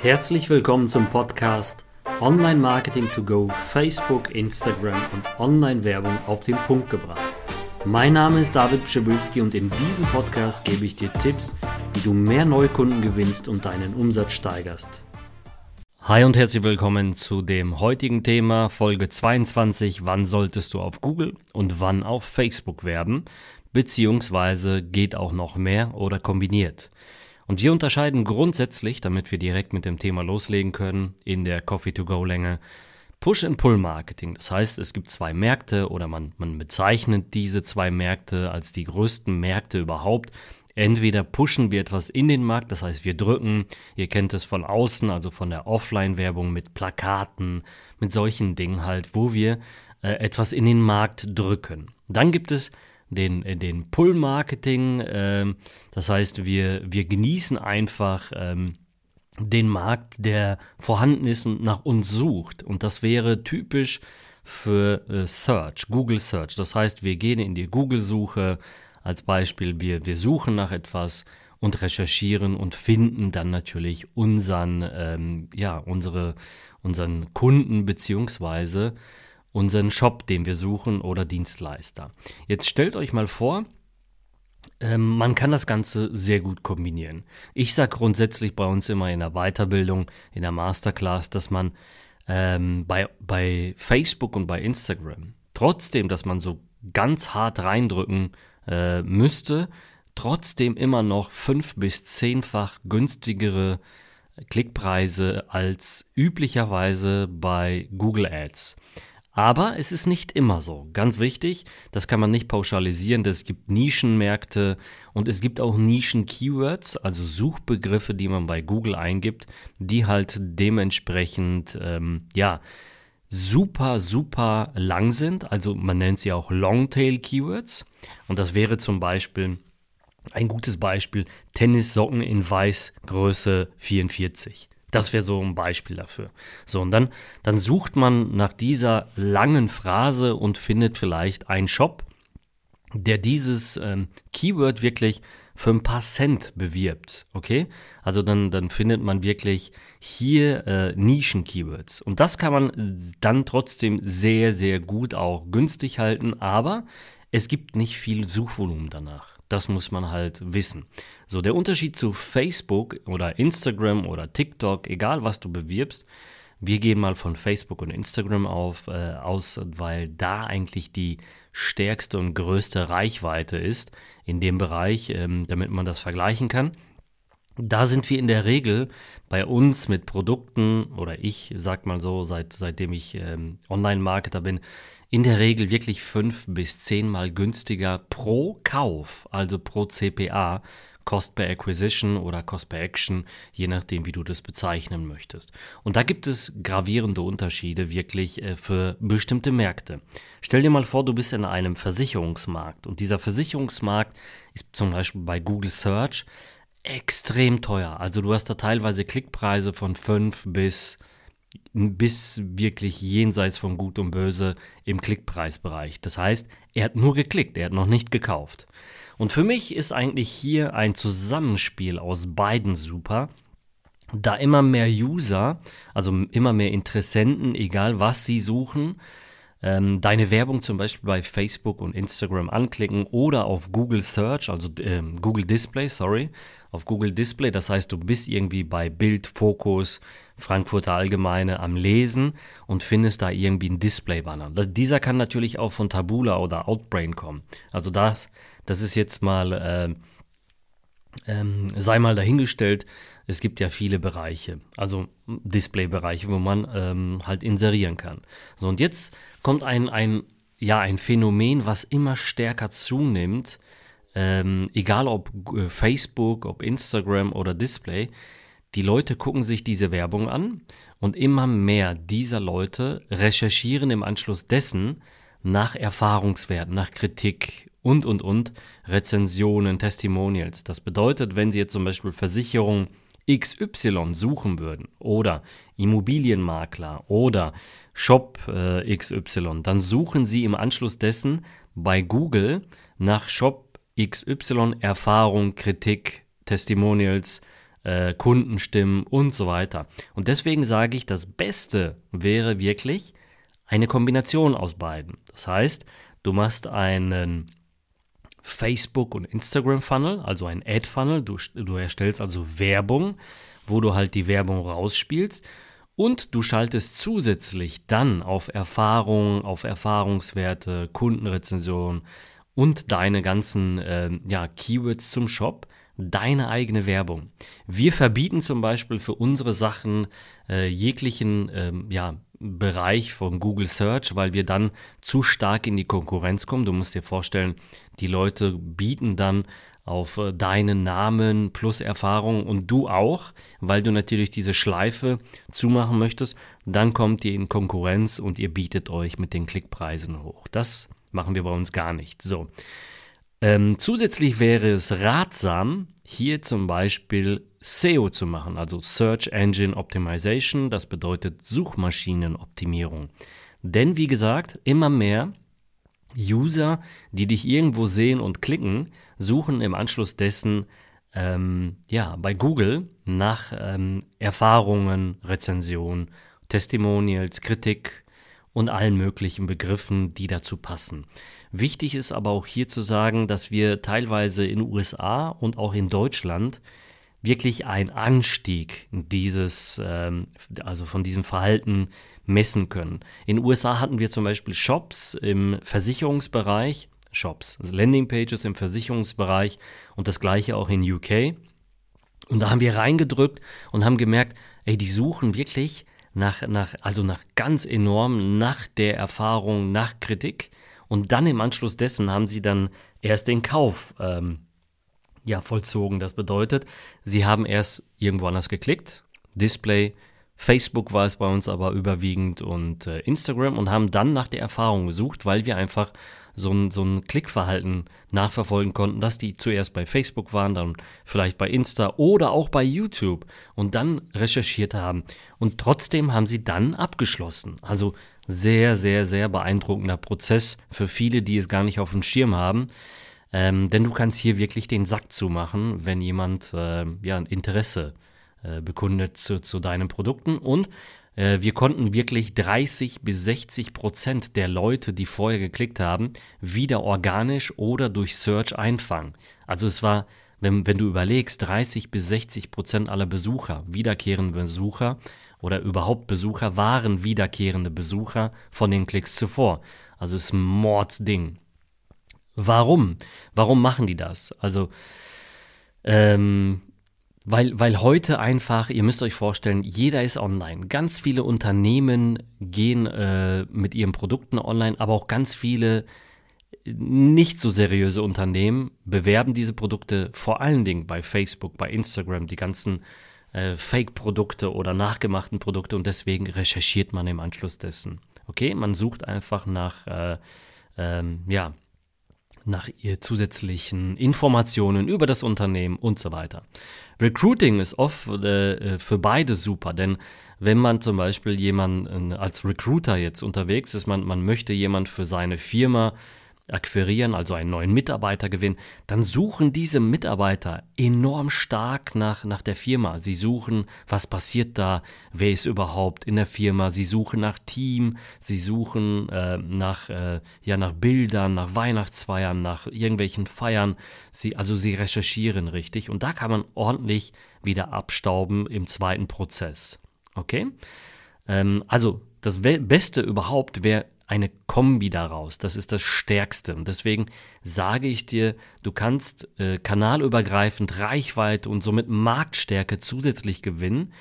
Herzlich willkommen zum Podcast Online Marketing to Go, Facebook, Instagram und Online-Werbung auf den Punkt gebracht. Mein Name ist David Pschibilski und in diesem Podcast gebe ich dir Tipps, wie du mehr Neukunden gewinnst und deinen Umsatz steigerst. Hi und herzlich willkommen zu dem heutigen Thema Folge 22. Wann solltest du auf Google und wann auf Facebook werben? Beziehungsweise geht auch noch mehr oder kombiniert. Und wir unterscheiden grundsätzlich, damit wir direkt mit dem Thema loslegen können, in der Coffee-to-Go-Länge Push-and-Pull-Marketing. Das heißt, es gibt zwei Märkte oder man, man bezeichnet diese zwei Märkte als die größten Märkte überhaupt. Entweder pushen wir etwas in den Markt, das heißt, wir drücken, ihr kennt es von außen, also von der Offline-Werbung mit Plakaten, mit solchen Dingen halt, wo wir äh, etwas in den Markt drücken. Dann gibt es den, äh, den Pull-Marketing. Ähm, das heißt, wir, wir genießen einfach ähm, den Markt, der vorhanden ist und nach uns sucht. Und das wäre typisch für äh, Search, Google Search. Das heißt, wir gehen in die Google-Suche als Beispiel, wir, wir suchen nach etwas und recherchieren und finden dann natürlich unseren, ähm, ja, unsere, unseren Kunden beziehungsweise unseren Shop, den wir suchen oder Dienstleister. Jetzt stellt euch mal vor, ähm, man kann das Ganze sehr gut kombinieren. Ich sage grundsätzlich bei uns immer in der Weiterbildung, in der Masterclass, dass man ähm, bei, bei Facebook und bei Instagram trotzdem, dass man so ganz hart reindrücken äh, müsste, trotzdem immer noch fünf bis zehnfach günstigere Klickpreise als üblicherweise bei Google Ads. Aber es ist nicht immer so. Ganz wichtig, das kann man nicht pauschalisieren. Es gibt Nischenmärkte und es gibt auch Nischen-Keywords, also Suchbegriffe, die man bei Google eingibt, die halt dementsprechend, ähm, ja, super, super lang sind. Also man nennt sie auch Longtail-Keywords. Und das wäre zum Beispiel ein gutes Beispiel Tennissocken in Weiß Größe 44. Das wäre so ein Beispiel dafür. So, und dann, dann sucht man nach dieser langen Phrase und findet vielleicht einen Shop, der dieses ähm, Keyword wirklich für ein paar Cent bewirbt. Okay? Also dann, dann findet man wirklich hier äh, Nischen-Keywords. Und das kann man dann trotzdem sehr, sehr gut auch günstig halten, aber es gibt nicht viel Suchvolumen danach. Das muss man halt wissen. So, der Unterschied zu Facebook oder Instagram oder TikTok, egal was du bewirbst, wir gehen mal von Facebook und Instagram auf, äh, aus, weil da eigentlich die stärkste und größte Reichweite ist in dem Bereich, ähm, damit man das vergleichen kann. Da sind wir in der Regel bei uns mit Produkten, oder ich sag mal so, seit, seitdem ich ähm, Online-Marketer bin, in der Regel wirklich fünf bis zehnmal günstiger pro Kauf, also pro CPA, Cost per Acquisition oder Cost per Action, je nachdem, wie du das bezeichnen möchtest. Und da gibt es gravierende Unterschiede wirklich äh, für bestimmte Märkte. Stell dir mal vor, du bist in einem Versicherungsmarkt und dieser Versicherungsmarkt ist zum Beispiel bei Google Search extrem teuer. Also du hast da teilweise Klickpreise von 5 bis bis wirklich jenseits von Gut und Böse im Klickpreisbereich. Das heißt, er hat nur geklickt, er hat noch nicht gekauft. Und für mich ist eigentlich hier ein Zusammenspiel aus beiden super. Da immer mehr User, also immer mehr Interessenten, egal was sie suchen, ähm, deine Werbung zum Beispiel bei Facebook und Instagram anklicken oder auf Google Search, also äh, Google Display, sorry, auf Google Display. Das heißt, du bist irgendwie bei Bild, Fokus, Frankfurter Allgemeine am Lesen und findest da irgendwie einen Display-Banner. Dieser kann natürlich auch von Tabula oder Outbrain kommen. Also das, das ist jetzt mal, äh, ähm, sei mal dahingestellt. Es gibt ja viele Bereiche, also Display-Bereiche, wo man ähm, halt inserieren kann. So, und jetzt kommt ein, ein, ja, ein Phänomen, was immer stärker zunimmt, ähm, egal ob äh, Facebook, ob Instagram oder Display, die Leute gucken sich diese Werbung an und immer mehr dieser Leute recherchieren im Anschluss dessen nach Erfahrungswerten, nach Kritik und, und, und, Rezensionen, Testimonials. Das bedeutet, wenn Sie jetzt zum Beispiel Versicherung XY suchen würden oder Immobilienmakler oder Shop äh, XY, dann suchen Sie im Anschluss dessen bei Google nach Shop XY Erfahrung, Kritik, Testimonials, äh, Kundenstimmen und so weiter. Und deswegen sage ich, das Beste wäre wirklich eine Kombination aus beiden. Das heißt, du machst einen Facebook- und Instagram-Funnel, also ein Ad-Funnel. Du, du erstellst also Werbung, wo du halt die Werbung rausspielst. Und du schaltest zusätzlich dann auf Erfahrung, auf Erfahrungswerte, Kundenrezension und deine ganzen äh, ja, Keywords zum Shop deine eigene Werbung. Wir verbieten zum Beispiel für unsere Sachen äh, jeglichen ähm, ja, Bereich von Google Search, weil wir dann zu stark in die Konkurrenz kommen. Du musst dir vorstellen, die Leute bieten dann auf äh, deinen Namen plus Erfahrung und du auch, weil du natürlich diese Schleife zumachen möchtest, dann kommt ihr in Konkurrenz und ihr bietet euch mit den Klickpreisen hoch. Das machen wir bei uns gar nicht. So. Ähm, zusätzlich wäre es ratsam, hier zum Beispiel SEO zu machen, also Search Engine Optimization, das bedeutet Suchmaschinenoptimierung. Denn wie gesagt, immer mehr User, die dich irgendwo sehen und klicken, suchen im Anschluss dessen ähm, ja, bei Google nach ähm, Erfahrungen, Rezensionen, Testimonials, Kritik und allen möglichen Begriffen, die dazu passen. Wichtig ist aber auch hier zu sagen, dass wir teilweise in USA und auch in Deutschland wirklich einen Anstieg dieses, ähm, also von diesem Verhalten messen können. In USA hatten wir zum Beispiel Shops im Versicherungsbereich, Shops, also Landingpages im Versicherungsbereich und das gleiche auch in UK. Und da haben wir reingedrückt und haben gemerkt, ey, die suchen wirklich nach, nach, also nach ganz enorm, nach der Erfahrung, nach Kritik. Und dann im Anschluss dessen haben sie dann erst den Kauf ähm, ja, vollzogen. Das bedeutet, sie haben erst irgendwo anders geklickt, Display, Facebook war es bei uns aber überwiegend und äh, Instagram und haben dann nach der Erfahrung gesucht, weil wir einfach so ein, so ein Klickverhalten nachverfolgen konnten, dass die zuerst bei Facebook waren, dann vielleicht bei Insta oder auch bei YouTube und dann recherchiert haben. Und trotzdem haben sie dann abgeschlossen. Also sehr, sehr, sehr beeindruckender Prozess für viele, die es gar nicht auf dem Schirm haben. Ähm, denn du kannst hier wirklich den Sack zumachen, wenn jemand äh, ja, ein Interesse äh, bekundet zu, zu deinen Produkten. Und wir konnten wirklich 30 bis 60 Prozent der Leute, die vorher geklickt haben, wieder organisch oder durch Search einfangen. Also es war, wenn, wenn du überlegst, 30 bis 60 Prozent aller Besucher, wiederkehrende Besucher, oder überhaupt Besucher waren wiederkehrende Besucher von den Klicks zuvor. Also es ist ein Mordsding. Warum? Warum machen die das? Also, ähm, weil, weil heute einfach, ihr müsst euch vorstellen, jeder ist online. Ganz viele Unternehmen gehen äh, mit ihren Produkten online, aber auch ganz viele nicht so seriöse Unternehmen bewerben diese Produkte vor allen Dingen bei Facebook, bei Instagram, die ganzen äh, Fake-Produkte oder nachgemachten Produkte und deswegen recherchiert man im Anschluss dessen. Okay, man sucht einfach nach, äh, ähm, ja, nach zusätzlichen Informationen über das Unternehmen und so weiter. Recruiting ist oft äh, für beide super, denn wenn man zum Beispiel jemand als Recruiter jetzt unterwegs ist, man, man möchte jemand für seine Firma akquirieren, also einen neuen Mitarbeiter gewinnen, dann suchen diese Mitarbeiter enorm stark nach, nach der Firma. Sie suchen, was passiert da, wer ist überhaupt in der Firma, sie suchen nach Team, sie suchen äh, nach, äh, ja, nach Bildern, nach Weihnachtsfeiern, nach irgendwelchen Feiern. Sie, also sie recherchieren richtig und da kann man ordentlich wieder abstauben im zweiten Prozess. Okay? Ähm, also das Beste überhaupt wäre eine Kombi daraus. Das ist das Stärkste. Und deswegen sage ich dir, du kannst äh, kanalübergreifend Reichweite und somit Marktstärke zusätzlich gewinnen,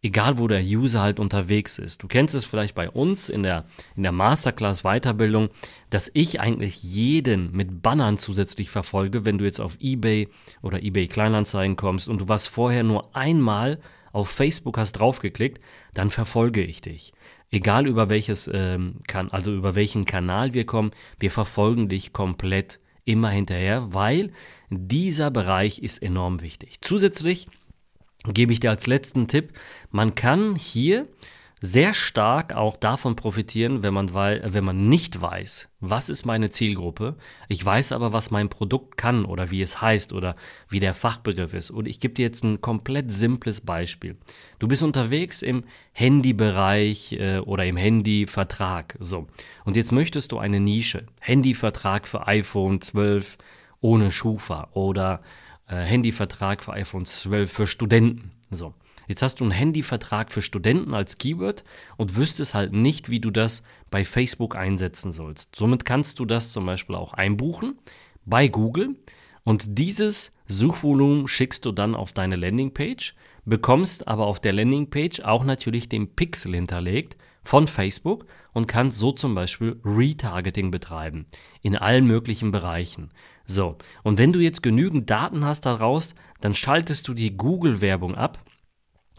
egal wo der User halt unterwegs ist. Du kennst es vielleicht bei uns in der, in der Masterclass Weiterbildung, dass ich eigentlich jeden mit Bannern zusätzlich verfolge, wenn du jetzt auf eBay oder eBay Kleinanzeigen kommst und du warst vorher nur einmal auf Facebook hast draufgeklickt, dann verfolge ich dich egal über welches ähm, kann, also über welchen Kanal wir kommen, wir verfolgen dich komplett immer hinterher, weil dieser Bereich ist enorm wichtig. Zusätzlich gebe ich dir als letzten Tipp, man kann hier sehr stark auch davon profitieren, wenn man, weil, wenn man nicht weiß, was ist meine Zielgruppe. Ich weiß aber, was mein Produkt kann oder wie es heißt oder wie der Fachbegriff ist. Und ich gebe dir jetzt ein komplett simples Beispiel. Du bist unterwegs im Handybereich äh, oder im Handyvertrag. So. Und jetzt möchtest du eine Nische. Handyvertrag für iPhone 12 ohne Schufa oder äh, Handyvertrag für iPhone 12 für Studenten. So. Jetzt hast du einen Handyvertrag für Studenten als Keyword und wüsstest halt nicht, wie du das bei Facebook einsetzen sollst. Somit kannst du das zum Beispiel auch einbuchen bei Google und dieses Suchvolumen schickst du dann auf deine Landingpage, bekommst aber auf der Landingpage auch natürlich den Pixel hinterlegt von Facebook und kannst so zum Beispiel Retargeting betreiben in allen möglichen Bereichen. So, und wenn du jetzt genügend Daten hast daraus, dann schaltest du die Google-Werbung ab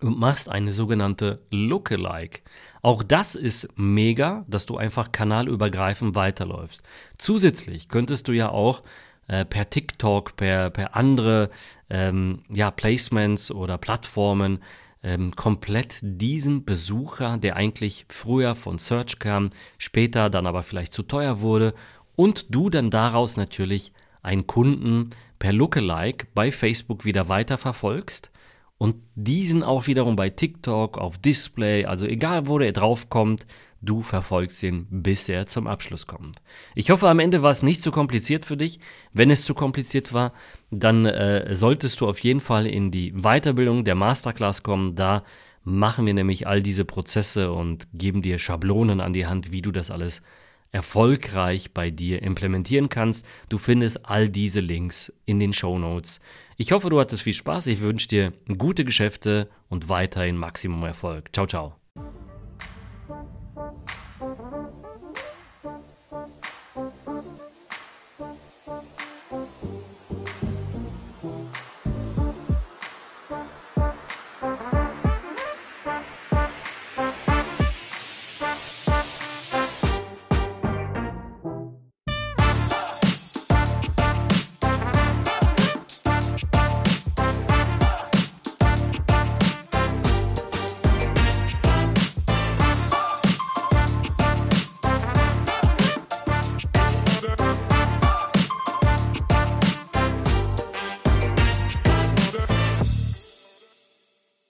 und machst eine sogenannte Lookalike. Auch das ist mega, dass du einfach kanalübergreifend weiterläufst. Zusätzlich könntest du ja auch äh, per TikTok, per, per andere ähm, ja, Placements oder Plattformen ähm, komplett diesen Besucher, der eigentlich früher von Search kam, später dann aber vielleicht zu teuer wurde und du dann daraus natürlich einen Kunden per Lookalike bei Facebook wieder weiter verfolgst und diesen auch wiederum bei TikTok, auf Display, also egal wo der drauf kommt, du verfolgst ihn, bis er zum Abschluss kommt. Ich hoffe, am Ende war es nicht zu kompliziert für dich. Wenn es zu kompliziert war, dann äh, solltest du auf jeden Fall in die Weiterbildung der Masterclass kommen. Da machen wir nämlich all diese Prozesse und geben dir Schablonen an die Hand, wie du das alles erfolgreich bei dir implementieren kannst. Du findest all diese Links in den Show Notes. Ich hoffe, du hattest viel Spaß. Ich wünsche dir gute Geschäfte und weiterhin Maximum Erfolg. Ciao, ciao.